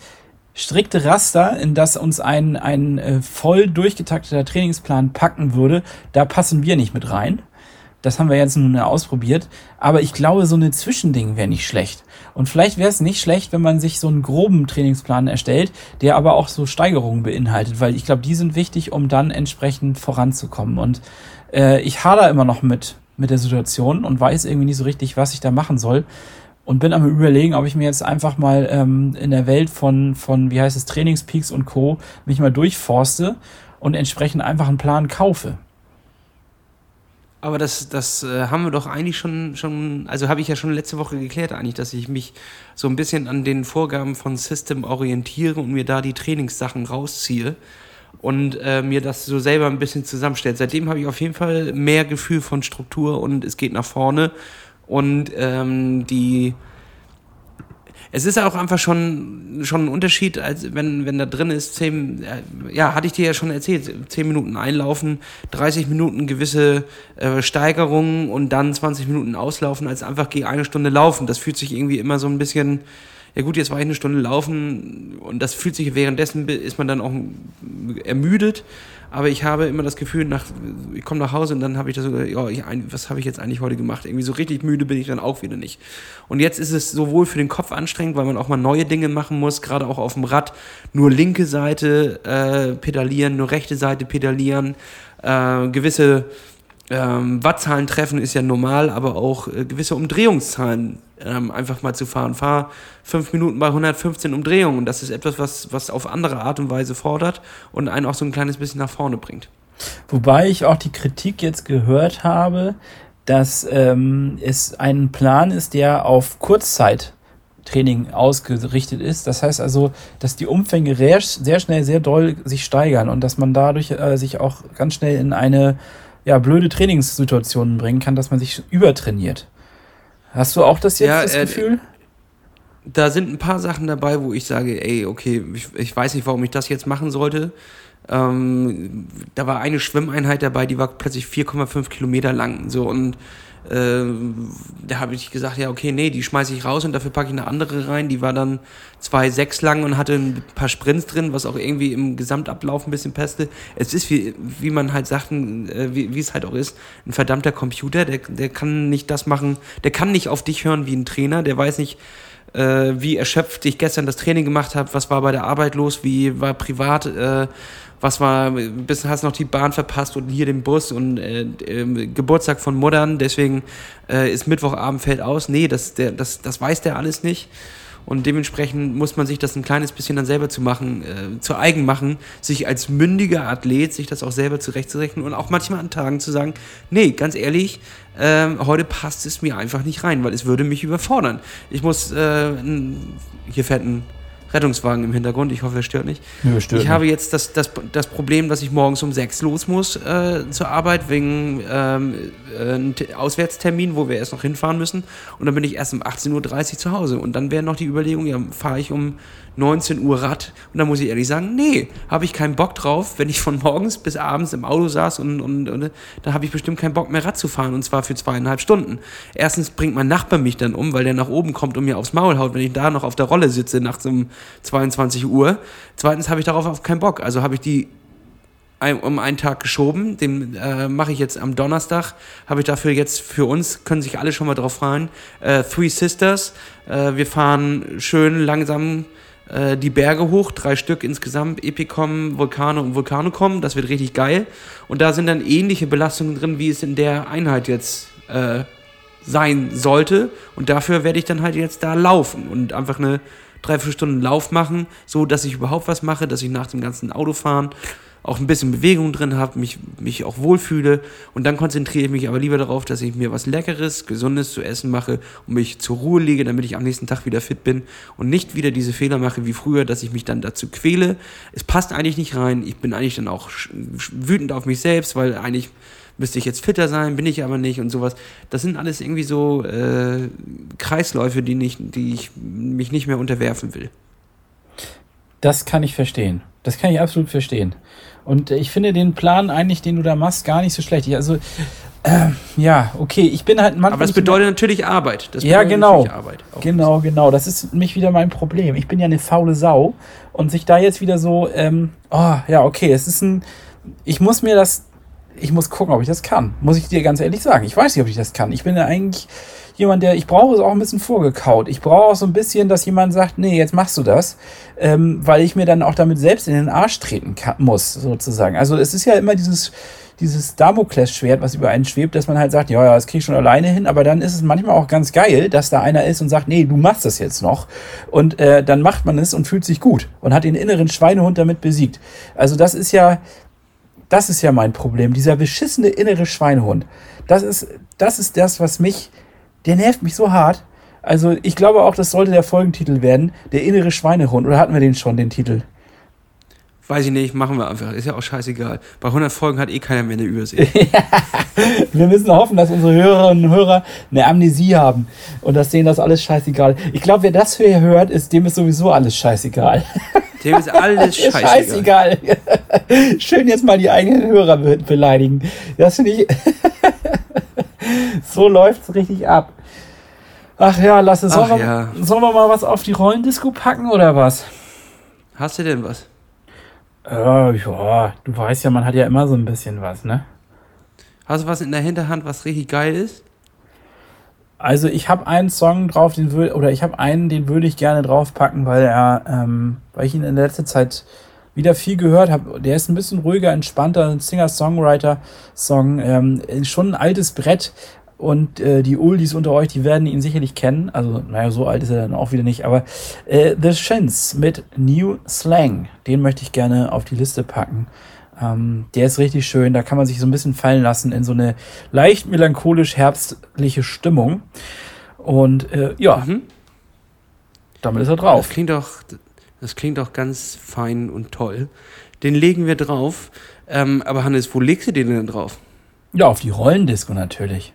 strikte Raster, in das uns ein, ein äh, voll durchgetakteter Trainingsplan packen würde, da passen wir nicht mit rein. Das haben wir jetzt nun ausprobiert. Aber ich glaube, so eine Zwischending wäre nicht schlecht. Und vielleicht wäre es nicht schlecht, wenn man sich so einen groben Trainingsplan erstellt, der aber auch so Steigerungen beinhaltet, weil ich glaube, die sind wichtig, um dann entsprechend voranzukommen. Und äh, ich hader immer noch mit, mit der Situation und weiß irgendwie nicht so richtig, was ich da machen soll und bin am überlegen, ob ich mir jetzt einfach mal ähm, in der Welt von, von, wie heißt es, Trainingspeaks und Co. mich mal durchforste und entsprechend einfach einen Plan kaufe. Aber das, das äh, haben wir doch eigentlich schon, schon, also habe ich ja schon letzte Woche geklärt eigentlich, dass ich mich so ein bisschen an den Vorgaben von System orientiere und mir da die Trainingssachen rausziehe und äh, mir das so selber ein bisschen zusammenstellt. Seitdem habe ich auf jeden Fall mehr Gefühl von Struktur und es geht nach vorne und ähm, die es ist auch einfach schon, schon ein Unterschied, als wenn, wenn da drin ist, zehn, äh, ja, hatte ich dir ja schon erzählt, zehn Minuten einlaufen, 30 Minuten gewisse äh, Steigerungen und dann 20 Minuten auslaufen, als einfach gegen eine Stunde laufen. Das fühlt sich irgendwie immer so ein bisschen, ja gut, jetzt war ich eine Stunde laufen und das fühlt sich währenddessen, ist man dann auch ermüdet aber ich habe immer das Gefühl, nach, ich komme nach Hause und dann habe ich das so, ja, ich, was habe ich jetzt eigentlich heute gemacht? Irgendwie so richtig müde bin ich dann auch wieder nicht. Und jetzt ist es sowohl für den Kopf anstrengend, weil man auch mal neue Dinge machen muss, gerade auch auf dem Rad, nur linke Seite äh, pedalieren, nur rechte Seite pedalieren, äh, gewisse ähm, Wattzahlen treffen ist ja normal, aber auch äh, gewisse Umdrehungszahlen ähm, einfach mal zu fahren. Fahr fünf Minuten bei 115 Umdrehungen. Das ist etwas, was, was auf andere Art und Weise fordert und einen auch so ein kleines bisschen nach vorne bringt. Wobei ich auch die Kritik jetzt gehört habe, dass ähm, es ein Plan ist, der auf Kurzzeittraining ausgerichtet ist. Das heißt also, dass die Umfänge sehr schnell, sehr doll sich steigern und dass man dadurch äh, sich auch ganz schnell in eine ja, blöde Trainingssituationen bringen kann, dass man sich übertrainiert. Hast du auch das jetzt, ja, das äh, Gefühl? Da sind ein paar Sachen dabei, wo ich sage, ey, okay, ich, ich weiß nicht, warum ich das jetzt machen sollte. Ähm, da war eine Schwimmeinheit dabei, die war plötzlich 4,5 Kilometer lang. So und äh, da habe ich gesagt, ja, okay, nee, die schmeiße ich raus und dafür packe ich eine andere rein. Die war dann 2,6 lang und hatte ein paar Sprints drin, was auch irgendwie im Gesamtablauf ein bisschen peste. Es ist, wie, wie man halt sagt, äh, wie, wie es halt auch ist, ein verdammter Computer, der, der kann nicht das machen, der kann nicht auf dich hören wie ein Trainer, der weiß nicht, äh, wie erschöpft ich gestern das Training gemacht habe, was war bei der Arbeit los, wie war privat, äh, was war, bis hast noch die Bahn verpasst und hier den Bus und äh, äh, Geburtstag von Muttern, deswegen äh, ist Mittwochabend fällt aus. Nee, das, der, das, das weiß der alles nicht. Und dementsprechend muss man sich das ein kleines bisschen dann selber zu machen, äh, zu eigen machen, sich als mündiger Athlet sich das auch selber zurechtzurechnen und auch manchmal an Tagen zu sagen, nee, ganz ehrlich, äh, heute passt es mir einfach nicht rein, weil es würde mich überfordern. Ich muss, äh, hier fährt ein Rettungswagen im Hintergrund. Ich hoffe, er stört nicht. Ja, stört ich nicht. habe jetzt das, das, das Problem, dass ich morgens um sechs los muss äh, zur Arbeit wegen ähm, äh, einem Auswärtstermin, wo wir erst noch hinfahren müssen. Und dann bin ich erst um 18.30 Uhr zu Hause. Und dann wäre noch die Überlegung, ja, fahre ich um 19 Uhr Rad. Und da muss ich ehrlich sagen, nee, habe ich keinen Bock drauf, wenn ich von morgens bis abends im Auto saß und, und, und da habe ich bestimmt keinen Bock mehr Rad zu fahren und zwar für zweieinhalb Stunden. Erstens bringt mein Nachbar mich dann um, weil der nach oben kommt und mir aufs Maul haut, wenn ich da noch auf der Rolle sitze nachts um 22 Uhr. Zweitens habe ich darauf auch keinen Bock. Also habe ich die um einen Tag geschoben. Den äh, mache ich jetzt am Donnerstag. Habe ich dafür jetzt für uns, können sich alle schon mal drauf freuen, äh, Three Sisters. Äh, wir fahren schön langsam äh, die Berge hoch, drei Stück insgesamt, Epicom, Vulkane und Vulkanocom, das wird richtig geil. Und da sind dann ähnliche Belastungen drin, wie es in der Einheit jetzt äh, sein sollte. Und dafür werde ich dann halt jetzt da laufen und einfach eine dreiviertel Stunden Lauf machen, so dass ich überhaupt was mache, dass ich nach dem ganzen Autofahren auch ein bisschen Bewegung drin habe, mich, mich auch wohlfühle. Und dann konzentriere ich mich aber lieber darauf, dass ich mir was Leckeres, Gesundes zu essen mache und mich zur Ruhe lege, damit ich am nächsten Tag wieder fit bin und nicht wieder diese Fehler mache wie früher, dass ich mich dann dazu quäle. Es passt eigentlich nicht rein. Ich bin eigentlich dann auch wütend auf mich selbst, weil eigentlich müsste ich jetzt fitter sein, bin ich aber nicht und sowas. Das sind alles irgendwie so äh, Kreisläufe, die, nicht, die ich mich nicht mehr unterwerfen will. Das kann ich verstehen. Das kann ich absolut verstehen. Und ich finde den Plan eigentlich, den du da machst, gar nicht so schlecht. Also, äh, ja, okay, ich bin halt manchmal. Aber das bedeutet natürlich Arbeit. Das ja, genau. Arbeit genau, genau. Das ist mich wieder mein Problem. Ich bin ja eine faule Sau. Und sich da jetzt wieder so, ähm, oh, ja, okay, es ist ein. Ich muss mir das ich muss gucken, ob ich das kann. Muss ich dir ganz ehrlich sagen. Ich weiß nicht, ob ich das kann. Ich bin ja eigentlich jemand, der, ich brauche es auch ein bisschen vorgekaut. Ich brauche auch so ein bisschen, dass jemand sagt, nee, jetzt machst du das, ähm, weil ich mir dann auch damit selbst in den Arsch treten kann, muss, sozusagen. Also es ist ja immer dieses, dieses Damoklesschwert, was über einen schwebt, dass man halt sagt, ja, ja, das krieg ich schon alleine hin, aber dann ist es manchmal auch ganz geil, dass da einer ist und sagt, nee, du machst das jetzt noch. Und äh, dann macht man es und fühlt sich gut und hat den inneren Schweinehund damit besiegt. Also das ist ja, das ist ja mein Problem. Dieser beschissene innere Schweinehund. Das ist, das ist das, was mich, der nervt mich so hart. Also ich glaube auch, das sollte der Folgentitel werden. Der innere Schweinehund. Oder hatten wir den schon, den Titel? Weiß ich nicht, machen wir einfach. Ist ja auch scheißegal. Bei 100 Folgen hat eh keiner mehr eine Übersicht. wir müssen hoffen, dass unsere Hörerinnen und Hörer eine Amnesie haben und dass denen das alles scheißegal. Ich glaube, wer das hier hört, ist dem ist sowieso alles scheißegal. Dem ist alles scheißegal. scheißegal. Schön jetzt mal die eigenen Hörer beleidigen. Das finde ich. so läuft es richtig ab. Ach ja, lass es. Sollen, ja. sollen wir mal was auf die Rollendisco packen oder was? Hast du denn was? Äh, ja, du weißt ja, man hat ja immer so ein bisschen was, ne? Hast du was in der Hinterhand, was richtig geil ist? Also ich habe einen Song drauf, den will oder ich habe einen, den würde ich gerne draufpacken, weil er, ähm, weil ich ihn in der letzten Zeit wieder viel gehört habe. Der ist ein bisschen ruhiger, entspannter, ein Singer-Songwriter-Song, ähm, schon ein altes Brett. Und äh, die Oldies unter euch, die werden ihn sicherlich kennen. Also, naja, so alt ist er dann auch wieder nicht. Aber äh, The Shins mit New Slang, den möchte ich gerne auf die Liste packen. Ähm, der ist richtig schön. Da kann man sich so ein bisschen fallen lassen in so eine leicht melancholisch herbstliche Stimmung. Und äh, ja, mhm. damit ist er drauf. Das klingt doch, das klingt doch ganz fein und toll. Den legen wir drauf. Ähm, aber Hannes, wo legst du den denn drauf? Ja, auf die Rollendisco natürlich.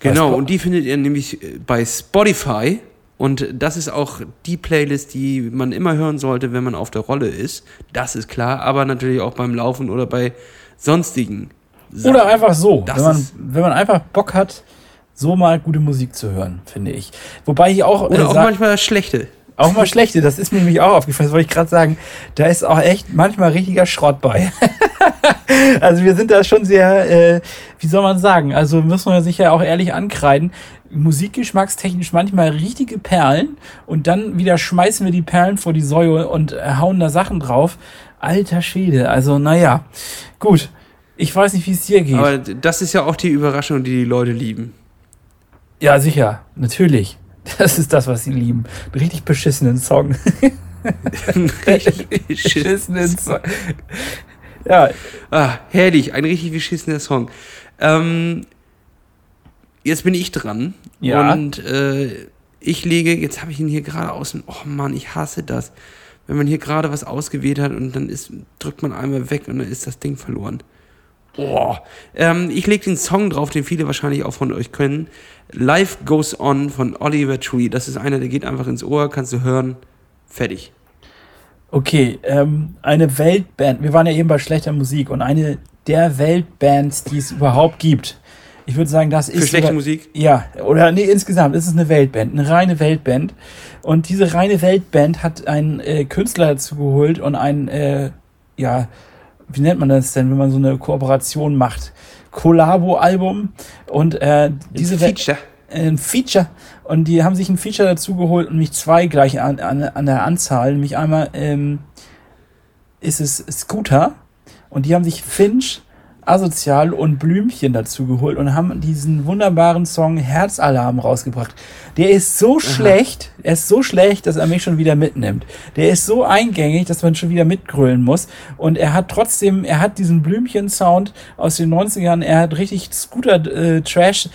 Genau, und die findet ihr nämlich äh, bei Spotify und das ist auch die Playlist, die man immer hören sollte, wenn man auf der Rolle ist. Das ist klar, aber natürlich auch beim Laufen oder bei sonstigen Sachen. Oder einfach so, wenn man, wenn man einfach Bock hat, so mal gute Musik zu hören, finde ich. Wobei ich auch. Oder äh, auch manchmal schlechte. Auch mal schlechte, das ist mir nämlich auch aufgefallen, das wollte ich gerade sagen. Da ist auch echt manchmal richtiger Schrott bei. also wir sind da schon sehr, äh, wie soll man sagen, also muss man sich ja auch ehrlich ankreiden musikgeschmackstechnisch manchmal richtige Perlen und dann wieder schmeißen wir die Perlen vor die Säue und hauen da Sachen drauf. Alter Schwede, also naja, gut. Ich weiß nicht, wie es dir geht. Aber das ist ja auch die Überraschung, die die Leute lieben. Ja, sicher, natürlich. Das ist das, was sie lieben. Einen richtig beschissenen Song. richtig beschissenen Song. Ja. Ah, herrlich, ein richtig beschissener Song. Ähm, jetzt bin ich dran. Ja. Und äh, ich lege, jetzt habe ich ihn hier gerade außen. Oh Mann, ich hasse das. Wenn man hier gerade was ausgewählt hat und dann ist, drückt man einmal weg und dann ist das Ding verloren. Oh. Ähm, ich lege den Song drauf, den viele wahrscheinlich auch von euch können. Life Goes On von Oliver Tree. Das ist einer, der geht einfach ins Ohr, kannst du hören. Fertig. Okay, ähm, eine Weltband. Wir waren ja eben bei schlechter Musik und eine der Weltbands, die es überhaupt gibt, ich würde sagen, das ist. Für schlechte Musik? Ja, oder nee, insgesamt ist es eine Weltband, eine reine Weltband. Und diese reine Weltband hat einen äh, Künstler dazu geholt und ein, äh, ja, wie nennt man das denn, wenn man so eine Kooperation macht? Kollabo-Album. Und äh, diese Feature. ein Feature und die haben sich ein Feature dazu geholt und mich zwei gleich an, an, an der Anzahl. Nämlich einmal ähm, ist es Scooter und die haben sich Finch, Asozial und Blümchen dazu geholt und haben diesen wunderbaren Song Herzalarm rausgebracht. Der ist so Aha. schlecht, er ist so schlecht, dass er mich schon wieder mitnimmt. Der ist so eingängig, dass man schon wieder mitgrölen muss. Und er hat trotzdem, er hat diesen Blümchen-Sound aus den 90ern, er hat richtig Scooter-Trash, äh,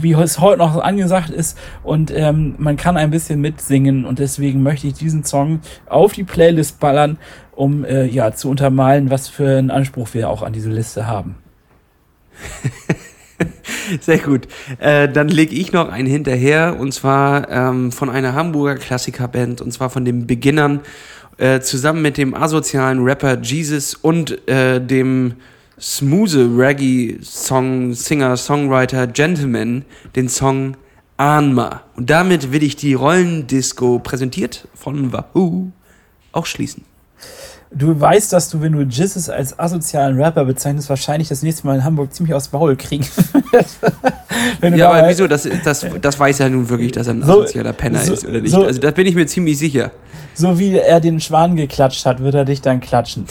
wie es heute noch angesagt ist. Und ähm, man kann ein bisschen mitsingen. Und deswegen möchte ich diesen Song auf die Playlist ballern, um äh, ja zu untermalen, was für einen Anspruch wir auch an diese Liste haben. Sehr gut. Äh, dann lege ich noch einen hinterher und zwar ähm, von einer Hamburger Klassikerband und zwar von den Beginnern äh, zusammen mit dem asozialen Rapper Jesus und äh, dem smooth Reggae Song Singer Songwriter Gentleman den Song Anma. Und damit will ich die Rollendisco präsentiert von Wahoo auch schließen. Du weißt, dass du, wenn du Jizzes als asozialen Rapper bezeichnest, wahrscheinlich das nächste Mal in Hamburg ziemlich aus Maul kriegen. ja, aber wieso? Das, das, das weiß er nun wirklich, dass er ein so, asozialer Penner so, ist, oder nicht? So, also da bin ich mir ziemlich sicher. So wie er den Schwan geklatscht hat, wird er dich dann klatschen.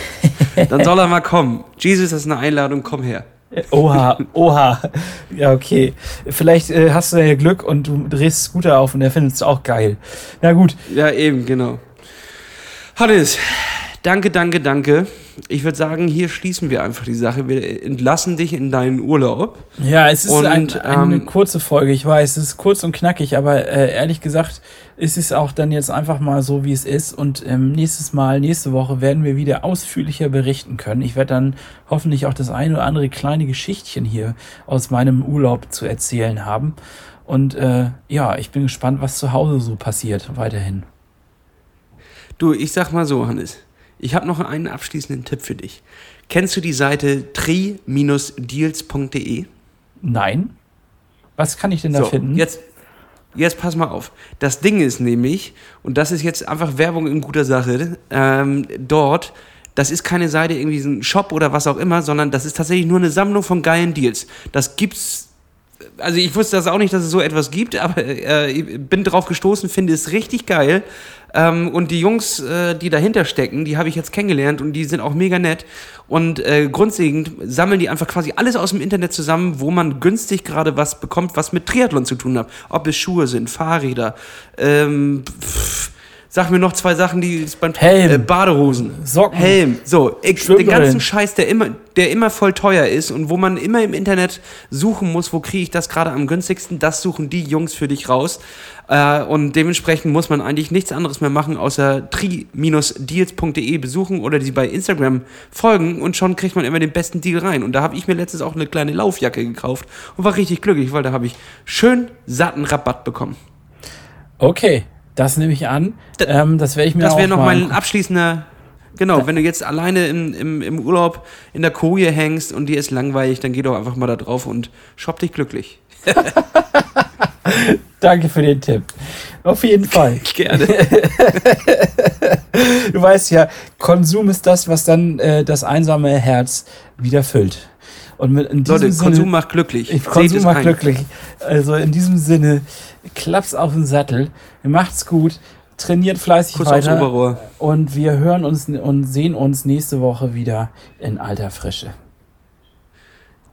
dann soll er mal kommen. Jesus, das ist eine Einladung, komm her. Oha, oha. Ja, okay. Vielleicht äh, hast du ja Glück und du drehst Scooter auf und er findet es auch geil. Na gut. Ja, eben, genau. Hannes, danke, danke, danke. Ich würde sagen, hier schließen wir einfach die Sache. Wir entlassen dich in deinen Urlaub. Ja, es ist und, ein, eine ähm, kurze Folge, ich weiß, es ist kurz und knackig, aber äh, ehrlich gesagt ist es auch dann jetzt einfach mal so, wie es ist. Und ähm, nächstes Mal, nächste Woche werden wir wieder ausführlicher berichten können. Ich werde dann hoffentlich auch das eine oder andere kleine Geschichtchen hier aus meinem Urlaub zu erzählen haben. Und äh, ja, ich bin gespannt, was zu Hause so passiert weiterhin. Du, ich sag mal so, Hannes. Ich habe noch einen abschließenden Tipp für dich. Kennst du die Seite tri-deals.de? Nein. Was kann ich denn da so, finden? Jetzt, jetzt pass mal auf. Das Ding ist nämlich, und das ist jetzt einfach Werbung in guter Sache, ähm, dort, das ist keine Seite, irgendwie so ein Shop oder was auch immer, sondern das ist tatsächlich nur eine Sammlung von geilen Deals. Das gibt's also ich wusste das auch nicht, dass es so etwas gibt, aber äh, bin drauf gestoßen, finde es richtig geil. Ähm, und die Jungs, äh, die dahinter stecken, die habe ich jetzt kennengelernt und die sind auch mega nett. Und äh, grundlegend sammeln die einfach quasi alles aus dem Internet zusammen, wo man günstig gerade was bekommt, was mit Triathlon zu tun hat. Ob es Schuhe sind, Fahrräder, ähm, pff, Sag mir noch zwei Sachen, die beim Helm, äh, Badehosen, Socken, Helm, so ich, den ganzen Scheiß, der immer, der immer voll teuer ist und wo man immer im Internet suchen muss, wo kriege ich das gerade am günstigsten, das suchen die Jungs für dich raus. Äh, und dementsprechend muss man eigentlich nichts anderes mehr machen, außer tri-deals.de besuchen oder die bei Instagram folgen und schon kriegt man immer den besten Deal rein. Und da habe ich mir letztens auch eine kleine Laufjacke gekauft und war richtig glücklich, weil da habe ich schön satten Rabatt bekommen. Okay, das nehme ich an. Ähm, das werde ich mir Das wäre noch mein abschließender. Genau, wenn du jetzt alleine im, im, im Urlaub in der Koje hängst und dir ist langweilig, dann geh doch einfach mal da drauf und shop dich glücklich. Danke für den Tipp. Auf jeden Fall. Gerne. du weißt ja, Konsum ist das, was dann äh, das einsame Herz wieder füllt. Und mit in diesem Leute, Sinne, Konsum macht glücklich. Konsum macht ein. glücklich. Also in diesem Sinne, klappt's auf den Sattel, macht's gut, trainiert fleißig Kuss weiter. Und wir hören uns und sehen uns nächste Woche wieder in alter Frische.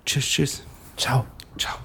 Tschüss, tschüss. Ciao. Ciao.